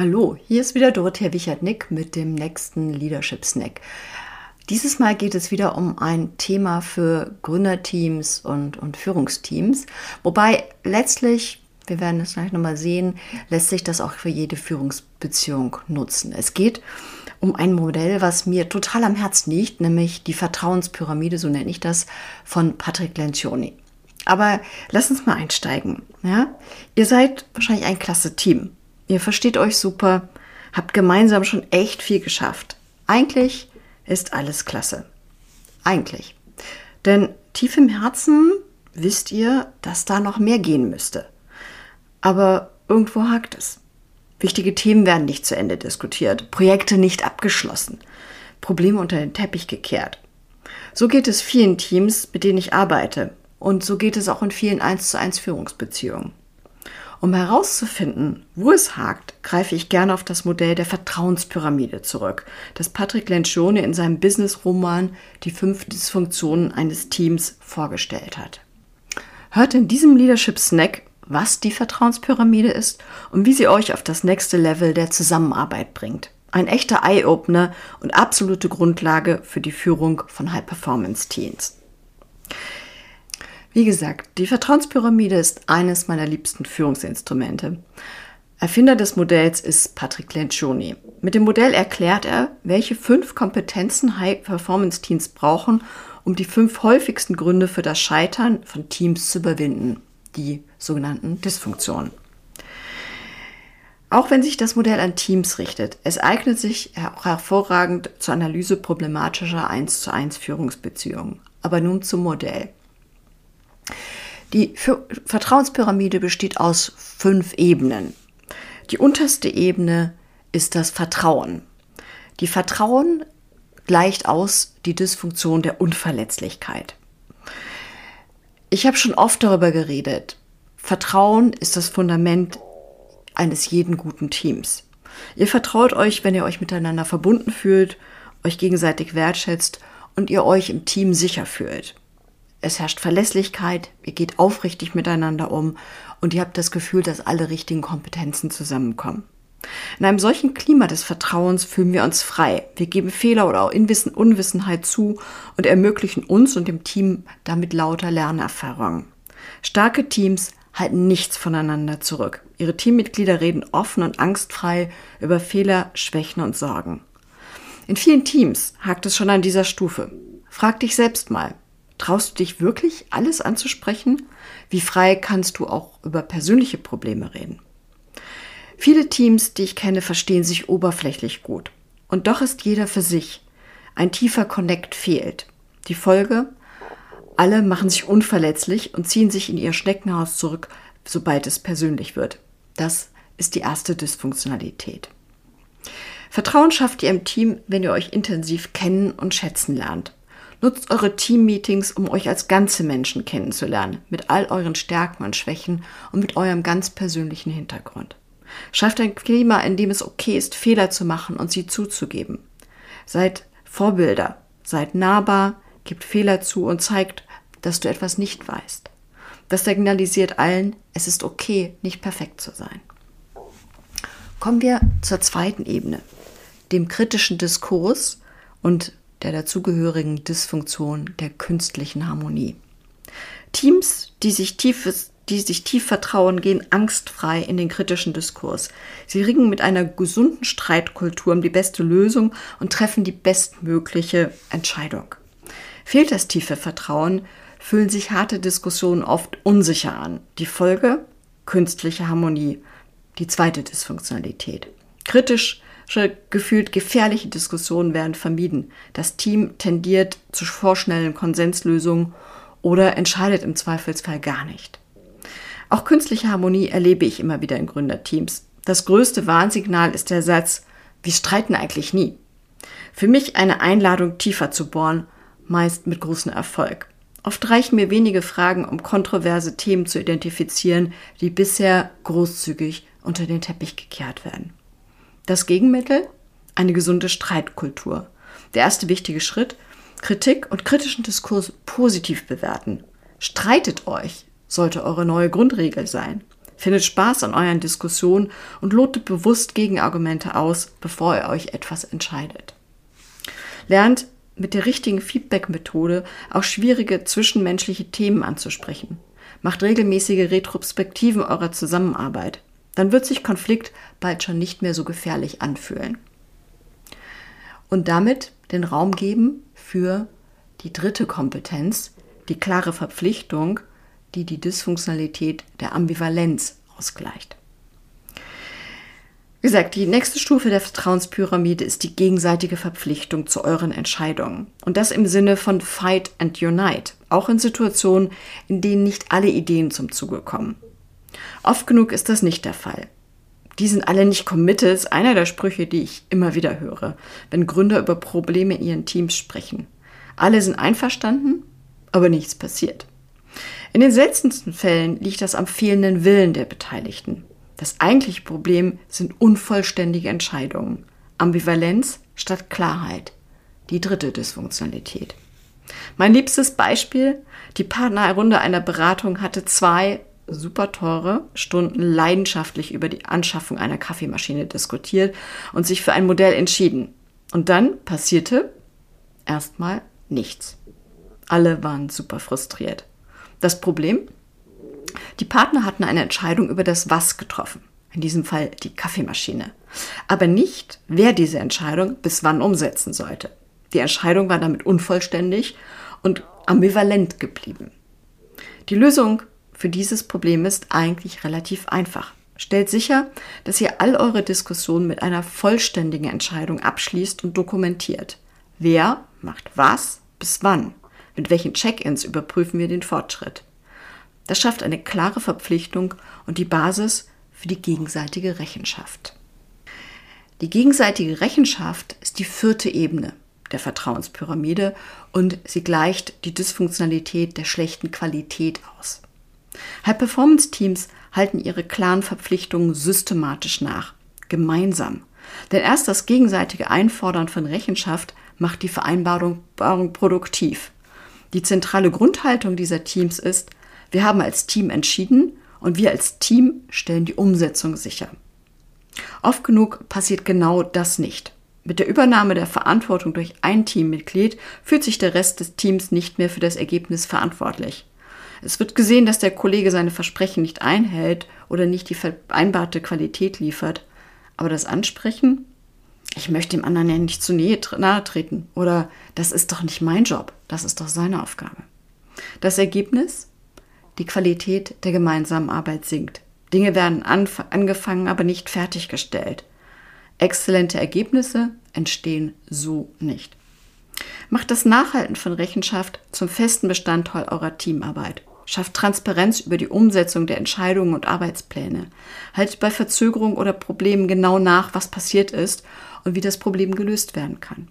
Hallo, hier ist wieder Dorothea Wichert-Nick mit dem nächsten Leadership Snack. Dieses Mal geht es wieder um ein Thema für Gründerteams und, und Führungsteams, wobei letztlich, wir werden es gleich nochmal sehen, lässt sich das auch für jede Führungsbeziehung nutzen. Es geht um ein Modell, was mir total am Herzen liegt, nämlich die Vertrauenspyramide, so nenne ich das, von Patrick Lencioni. Aber lass uns mal einsteigen. Ja? Ihr seid wahrscheinlich ein klasse Team. Ihr versteht euch super, habt gemeinsam schon echt viel geschafft. Eigentlich ist alles klasse. Eigentlich. Denn tief im Herzen wisst ihr, dass da noch mehr gehen müsste. Aber irgendwo hakt es. Wichtige Themen werden nicht zu Ende diskutiert, Projekte nicht abgeschlossen, Probleme unter den Teppich gekehrt. So geht es vielen Teams, mit denen ich arbeite. Und so geht es auch in vielen 1 zu 1 Führungsbeziehungen. Um herauszufinden, wo es hakt, greife ich gerne auf das Modell der Vertrauenspyramide zurück, das Patrick Lencioni in seinem Business-Roman Die fünf Dysfunktionen eines Teams vorgestellt hat. Hört in diesem Leadership Snack, was die Vertrauenspyramide ist und wie sie euch auf das nächste Level der Zusammenarbeit bringt. Ein echter Eye-Opener und absolute Grundlage für die Führung von High-Performance-Teams. Wie gesagt, die Vertrauenspyramide ist eines meiner liebsten Führungsinstrumente. Erfinder des Modells ist Patrick Lencioni. Mit dem Modell erklärt er, welche fünf Kompetenzen High-Performance-Teams brauchen, um die fünf häufigsten Gründe für das Scheitern von Teams zu überwinden, die sogenannten Dysfunktionen. Auch wenn sich das Modell an Teams richtet, es eignet sich auch hervorragend zur Analyse problematischer 1 zu 1 Führungsbeziehungen. Aber nun zum Modell. Die Vertrauenspyramide besteht aus fünf Ebenen. Die unterste Ebene ist das Vertrauen. Die Vertrauen gleicht aus die Dysfunktion der Unverletzlichkeit. Ich habe schon oft darüber geredet. Vertrauen ist das Fundament eines jeden guten Teams. Ihr vertraut euch, wenn ihr euch miteinander verbunden fühlt, euch gegenseitig wertschätzt und ihr euch im Team sicher fühlt es herrscht Verlässlichkeit, ihr geht aufrichtig miteinander um und ihr habt das Gefühl, dass alle richtigen Kompetenzen zusammenkommen. In einem solchen Klima des Vertrauens fühlen wir uns frei. Wir geben Fehler oder auch Inwissen, Unwissenheit zu und ermöglichen uns und dem Team damit lauter Lernerfahrungen. Starke Teams halten nichts voneinander zurück. Ihre Teammitglieder reden offen und angstfrei über Fehler, Schwächen und Sorgen. In vielen Teams hakt es schon an dieser Stufe. Frag dich selbst mal, Traust du dich wirklich, alles anzusprechen? Wie frei kannst du auch über persönliche Probleme reden? Viele Teams, die ich kenne, verstehen sich oberflächlich gut. Und doch ist jeder für sich. Ein tiefer Connect fehlt. Die Folge? Alle machen sich unverletzlich und ziehen sich in ihr Schneckenhaus zurück, sobald es persönlich wird. Das ist die erste Dysfunktionalität. Vertrauen schafft ihr im Team, wenn ihr euch intensiv kennen und schätzen lernt. Nutzt eure Team-Meetings, um euch als ganze Menschen kennenzulernen, mit all euren Stärken und Schwächen und mit eurem ganz persönlichen Hintergrund. Schafft ein Klima, in dem es okay ist, Fehler zu machen und sie zuzugeben. Seid Vorbilder, seid nahbar, gebt Fehler zu und zeigt, dass du etwas nicht weißt. Das signalisiert allen, es ist okay, nicht perfekt zu sein. Kommen wir zur zweiten Ebene, dem kritischen Diskurs und der dazugehörigen Dysfunktion der künstlichen Harmonie. Teams, die sich tiefes die sich tief vertrauen, gehen angstfrei in den kritischen Diskurs. Sie ringen mit einer gesunden Streitkultur um die beste Lösung und treffen die bestmögliche Entscheidung. Fehlt das tiefe Vertrauen, fühlen sich harte Diskussionen oft unsicher an. Die Folge? Künstliche Harmonie. Die zweite Dysfunktionalität. Kritisch gefühlt gefährliche Diskussionen werden vermieden. Das Team tendiert zu vorschnellen Konsenslösungen oder entscheidet im Zweifelsfall gar nicht. Auch künstliche Harmonie erlebe ich immer wieder in Gründerteams. Das größte Warnsignal ist der Satz, wir streiten eigentlich nie. Für mich eine Einladung, tiefer zu bohren, meist mit großem Erfolg. Oft reichen mir wenige Fragen, um kontroverse Themen zu identifizieren, die bisher großzügig unter den Teppich gekehrt werden. Das Gegenmittel? Eine gesunde Streitkultur. Der erste wichtige Schritt? Kritik und kritischen Diskurs positiv bewerten. Streitet euch, sollte eure neue Grundregel sein. Findet Spaß an euren Diskussionen und lotet bewusst Gegenargumente aus, bevor ihr euch etwas entscheidet. Lernt mit der richtigen Feedback-Methode auch schwierige zwischenmenschliche Themen anzusprechen. Macht regelmäßige Retrospektiven eurer Zusammenarbeit. Dann wird sich Konflikt bald schon nicht mehr so gefährlich anfühlen. Und damit den Raum geben für die dritte Kompetenz, die klare Verpflichtung, die die Dysfunktionalität der Ambivalenz ausgleicht. Wie gesagt, die nächste Stufe der Vertrauenspyramide ist die gegenseitige Verpflichtung zu euren Entscheidungen. Und das im Sinne von Fight and Unite, auch in Situationen, in denen nicht alle Ideen zum Zuge kommen. Oft genug ist das nicht der Fall. Die sind alle nicht committed, ist einer der Sprüche, die ich immer wieder höre, wenn Gründer über Probleme in ihren Teams sprechen. Alle sind einverstanden, aber nichts passiert. In den seltensten Fällen liegt das am fehlenden Willen der Beteiligten. Das eigentliche Problem sind unvollständige Entscheidungen. Ambivalenz statt Klarheit. Die dritte Dysfunktionalität. Mein liebstes Beispiel, die Partnerrunde einer Beratung hatte zwei super teure Stunden leidenschaftlich über die Anschaffung einer Kaffeemaschine diskutiert und sich für ein Modell entschieden. Und dann passierte erstmal nichts. Alle waren super frustriert. Das Problem? Die Partner hatten eine Entscheidung über das Was getroffen, in diesem Fall die Kaffeemaschine, aber nicht, wer diese Entscheidung bis wann umsetzen sollte. Die Entscheidung war damit unvollständig und ambivalent geblieben. Die Lösung für dieses Problem ist eigentlich relativ einfach. Stellt sicher, dass ihr all eure Diskussionen mit einer vollständigen Entscheidung abschließt und dokumentiert. Wer macht was bis wann? Mit welchen Check-ins überprüfen wir den Fortschritt? Das schafft eine klare Verpflichtung und die Basis für die gegenseitige Rechenschaft. Die gegenseitige Rechenschaft ist die vierte Ebene der Vertrauenspyramide und sie gleicht die Dysfunktionalität der schlechten Qualität aus. High-Performance-Teams halten ihre klaren Verpflichtungen systematisch nach, gemeinsam. Denn erst das gegenseitige Einfordern von Rechenschaft macht die Vereinbarung produktiv. Die zentrale Grundhaltung dieser Teams ist, wir haben als Team entschieden und wir als Team stellen die Umsetzung sicher. Oft genug passiert genau das nicht. Mit der Übernahme der Verantwortung durch ein Teammitglied fühlt sich der Rest des Teams nicht mehr für das Ergebnis verantwortlich. Es wird gesehen, dass der Kollege seine Versprechen nicht einhält oder nicht die vereinbarte Qualität liefert. Aber das Ansprechen, ich möchte dem anderen ja nicht zu nahe treten oder das ist doch nicht mein Job, das ist doch seine Aufgabe. Das Ergebnis? die Qualität der gemeinsamen Arbeit sinkt. Dinge werden angefangen, aber nicht fertiggestellt. Exzellente Ergebnisse entstehen so nicht. Macht das Nachhalten von Rechenschaft zum festen Bestandteil eurer Teamarbeit. Schafft Transparenz über die Umsetzung der Entscheidungen und Arbeitspläne. Haltet bei Verzögerungen oder Problemen genau nach, was passiert ist und wie das Problem gelöst werden kann.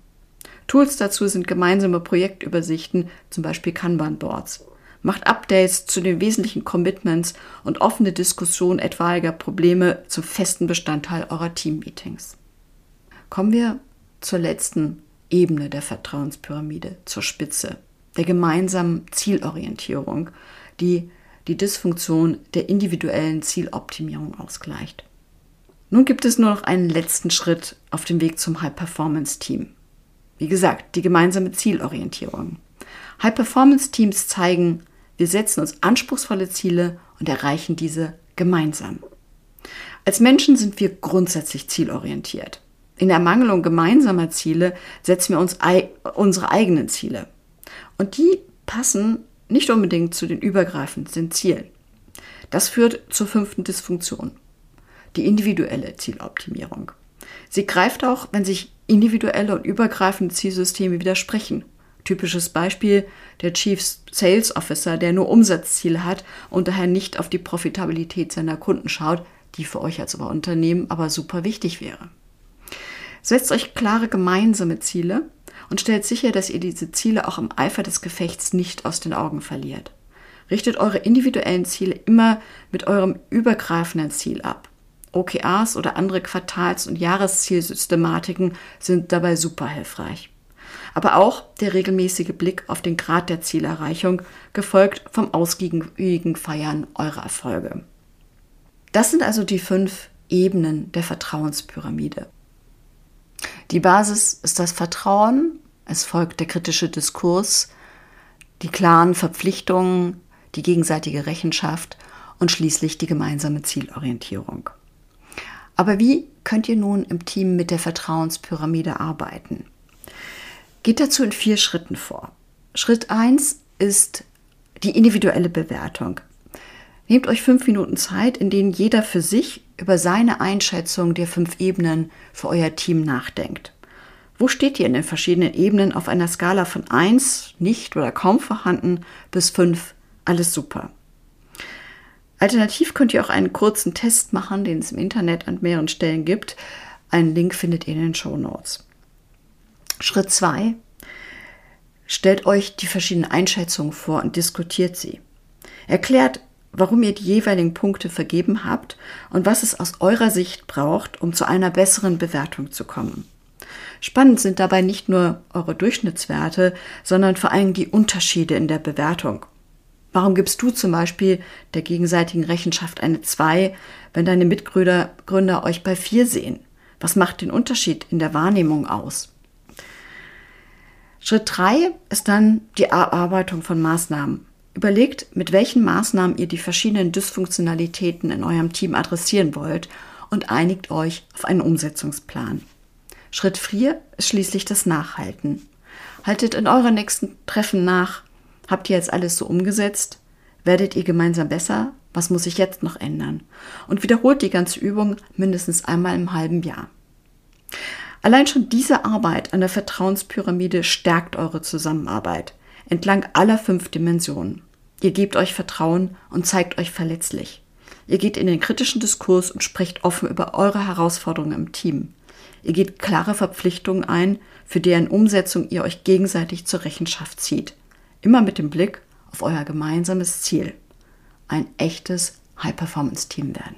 Tools dazu sind gemeinsame Projektübersichten, zum Beispiel Kanban-Boards macht Updates zu den wesentlichen Commitments und offene Diskussion etwaiger Probleme zum festen Bestandteil eurer Teammeetings. Kommen wir zur letzten Ebene der Vertrauenspyramide, zur Spitze, der gemeinsamen Zielorientierung, die die Dysfunktion der individuellen Zieloptimierung ausgleicht. Nun gibt es nur noch einen letzten Schritt auf dem Weg zum High-Performance-Team. Wie gesagt, die gemeinsame Zielorientierung. High-Performance-Teams zeigen, wir setzen uns anspruchsvolle Ziele und erreichen diese gemeinsam. Als Menschen sind wir grundsätzlich zielorientiert. In Ermangelung gemeinsamer Ziele setzen wir uns unsere eigenen Ziele. Und die passen nicht unbedingt zu den übergreifenden Zielen. Das führt zur fünften Dysfunktion, die individuelle Zieloptimierung. Sie greift auch, wenn sich individuelle und übergreifende Zielsysteme widersprechen Typisches Beispiel der Chief Sales Officer, der nur Umsatzziele hat und daher nicht auf die Profitabilität seiner Kunden schaut, die für euch als Unternehmen aber super wichtig wäre. Setzt euch klare gemeinsame Ziele und stellt sicher, dass ihr diese Ziele auch im Eifer des Gefechts nicht aus den Augen verliert. Richtet eure individuellen Ziele immer mit eurem übergreifenden Ziel ab. OKRs oder andere Quartals- und Jahreszielsystematiken sind dabei super hilfreich aber auch der regelmäßige Blick auf den Grad der Zielerreichung, gefolgt vom ausgiebigen Feiern eurer Erfolge. Das sind also die fünf Ebenen der Vertrauenspyramide. Die Basis ist das Vertrauen, es folgt der kritische Diskurs, die klaren Verpflichtungen, die gegenseitige Rechenschaft und schließlich die gemeinsame Zielorientierung. Aber wie könnt ihr nun im Team mit der Vertrauenspyramide arbeiten? Geht dazu in vier Schritten vor. Schritt 1 ist die individuelle Bewertung. Nehmt euch fünf Minuten Zeit, in denen jeder für sich über seine Einschätzung der fünf Ebenen für euer Team nachdenkt. Wo steht ihr in den verschiedenen Ebenen auf einer Skala von 1, nicht oder kaum vorhanden, bis 5, alles super? Alternativ könnt ihr auch einen kurzen Test machen, den es im Internet an mehreren Stellen gibt. Einen Link findet ihr in den Show Notes. Schritt 2. Stellt euch die verschiedenen Einschätzungen vor und diskutiert sie. Erklärt, warum ihr die jeweiligen Punkte vergeben habt und was es aus eurer Sicht braucht, um zu einer besseren Bewertung zu kommen. Spannend sind dabei nicht nur eure Durchschnittswerte, sondern vor allem die Unterschiede in der Bewertung. Warum gibst du zum Beispiel der gegenseitigen Rechenschaft eine 2, wenn deine Mitgründer Gründer euch bei 4 sehen? Was macht den Unterschied in der Wahrnehmung aus? Schritt 3 ist dann die Erarbeitung von Maßnahmen. Überlegt, mit welchen Maßnahmen ihr die verschiedenen Dysfunktionalitäten in eurem Team adressieren wollt und einigt euch auf einen Umsetzungsplan. Schritt 4 ist schließlich das Nachhalten. Haltet in euren nächsten Treffen nach. Habt ihr jetzt alles so umgesetzt? Werdet ihr gemeinsam besser? Was muss sich jetzt noch ändern? Und wiederholt die ganze Übung mindestens einmal im halben Jahr. Allein schon diese Arbeit an der Vertrauenspyramide stärkt eure Zusammenarbeit entlang aller fünf Dimensionen. Ihr gebt euch Vertrauen und zeigt euch verletzlich. Ihr geht in den kritischen Diskurs und sprecht offen über eure Herausforderungen im Team. Ihr geht klare Verpflichtungen ein, für deren Umsetzung ihr euch gegenseitig zur Rechenschaft zieht. Immer mit dem Blick auf euer gemeinsames Ziel. Ein echtes High-Performance-Team werden.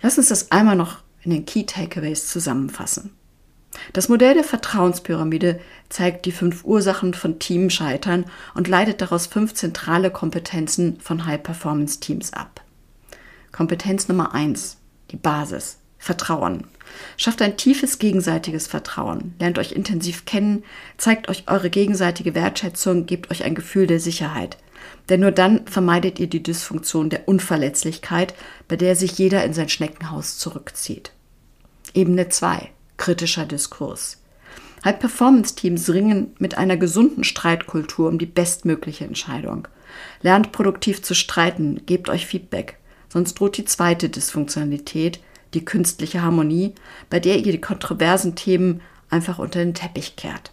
Lass uns das einmal noch in den Key Takeaways zusammenfassen. Das Modell der Vertrauenspyramide zeigt die fünf Ursachen von Teamscheitern und leitet daraus fünf zentrale Kompetenzen von High-Performance-Teams ab. Kompetenz Nummer eins: die Basis, Vertrauen. Schafft ein tiefes gegenseitiges Vertrauen, lernt euch intensiv kennen, zeigt euch eure gegenseitige Wertschätzung, gebt euch ein Gefühl der Sicherheit. Denn nur dann vermeidet ihr die Dysfunktion der Unverletzlichkeit, bei der sich jeder in sein Schneckenhaus zurückzieht. Ebene 2 kritischer Diskurs. High-Performance-Teams ringen mit einer gesunden Streitkultur um die bestmögliche Entscheidung. Lernt produktiv zu streiten, gebt euch Feedback, sonst droht die zweite Dysfunktionalität, die künstliche Harmonie, bei der ihr die kontroversen Themen einfach unter den Teppich kehrt.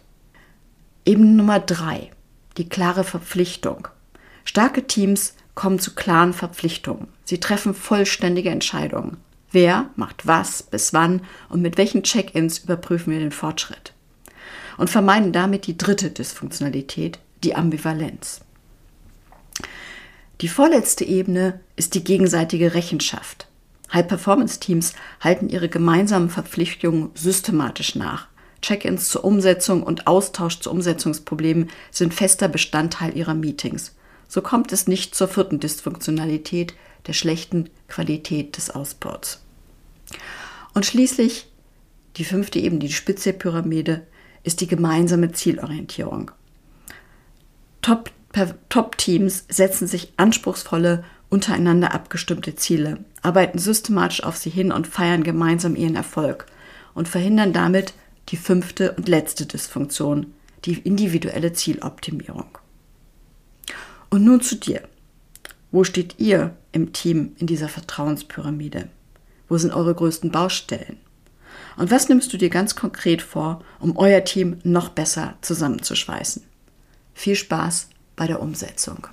Ebene Nummer drei: Die klare Verpflichtung. Starke Teams kommen zu klaren Verpflichtungen. Sie treffen vollständige Entscheidungen. Wer macht was, bis wann und mit welchen Check-ins überprüfen wir den Fortschritt. Und vermeiden damit die dritte Dysfunktionalität, die Ambivalenz. Die vorletzte Ebene ist die gegenseitige Rechenschaft. High-Performance-Teams halten ihre gemeinsamen Verpflichtungen systematisch nach. Check-ins zur Umsetzung und Austausch zu Umsetzungsproblemen sind fester Bestandteil ihrer Meetings. So kommt es nicht zur vierten Dysfunktionalität, der schlechten Qualität des Ausbaus. Und schließlich die fünfte Ebene, die Spitze der Pyramide, ist die gemeinsame Zielorientierung. Top-Teams setzen sich anspruchsvolle, untereinander abgestimmte Ziele, arbeiten systematisch auf sie hin und feiern gemeinsam ihren Erfolg und verhindern damit die fünfte und letzte Dysfunktion, die individuelle Zieloptimierung. Und nun zu dir. Wo steht ihr im Team in dieser Vertrauenspyramide? Wo sind eure größten Baustellen? Und was nimmst du dir ganz konkret vor, um euer Team noch besser zusammenzuschweißen? Viel Spaß bei der Umsetzung.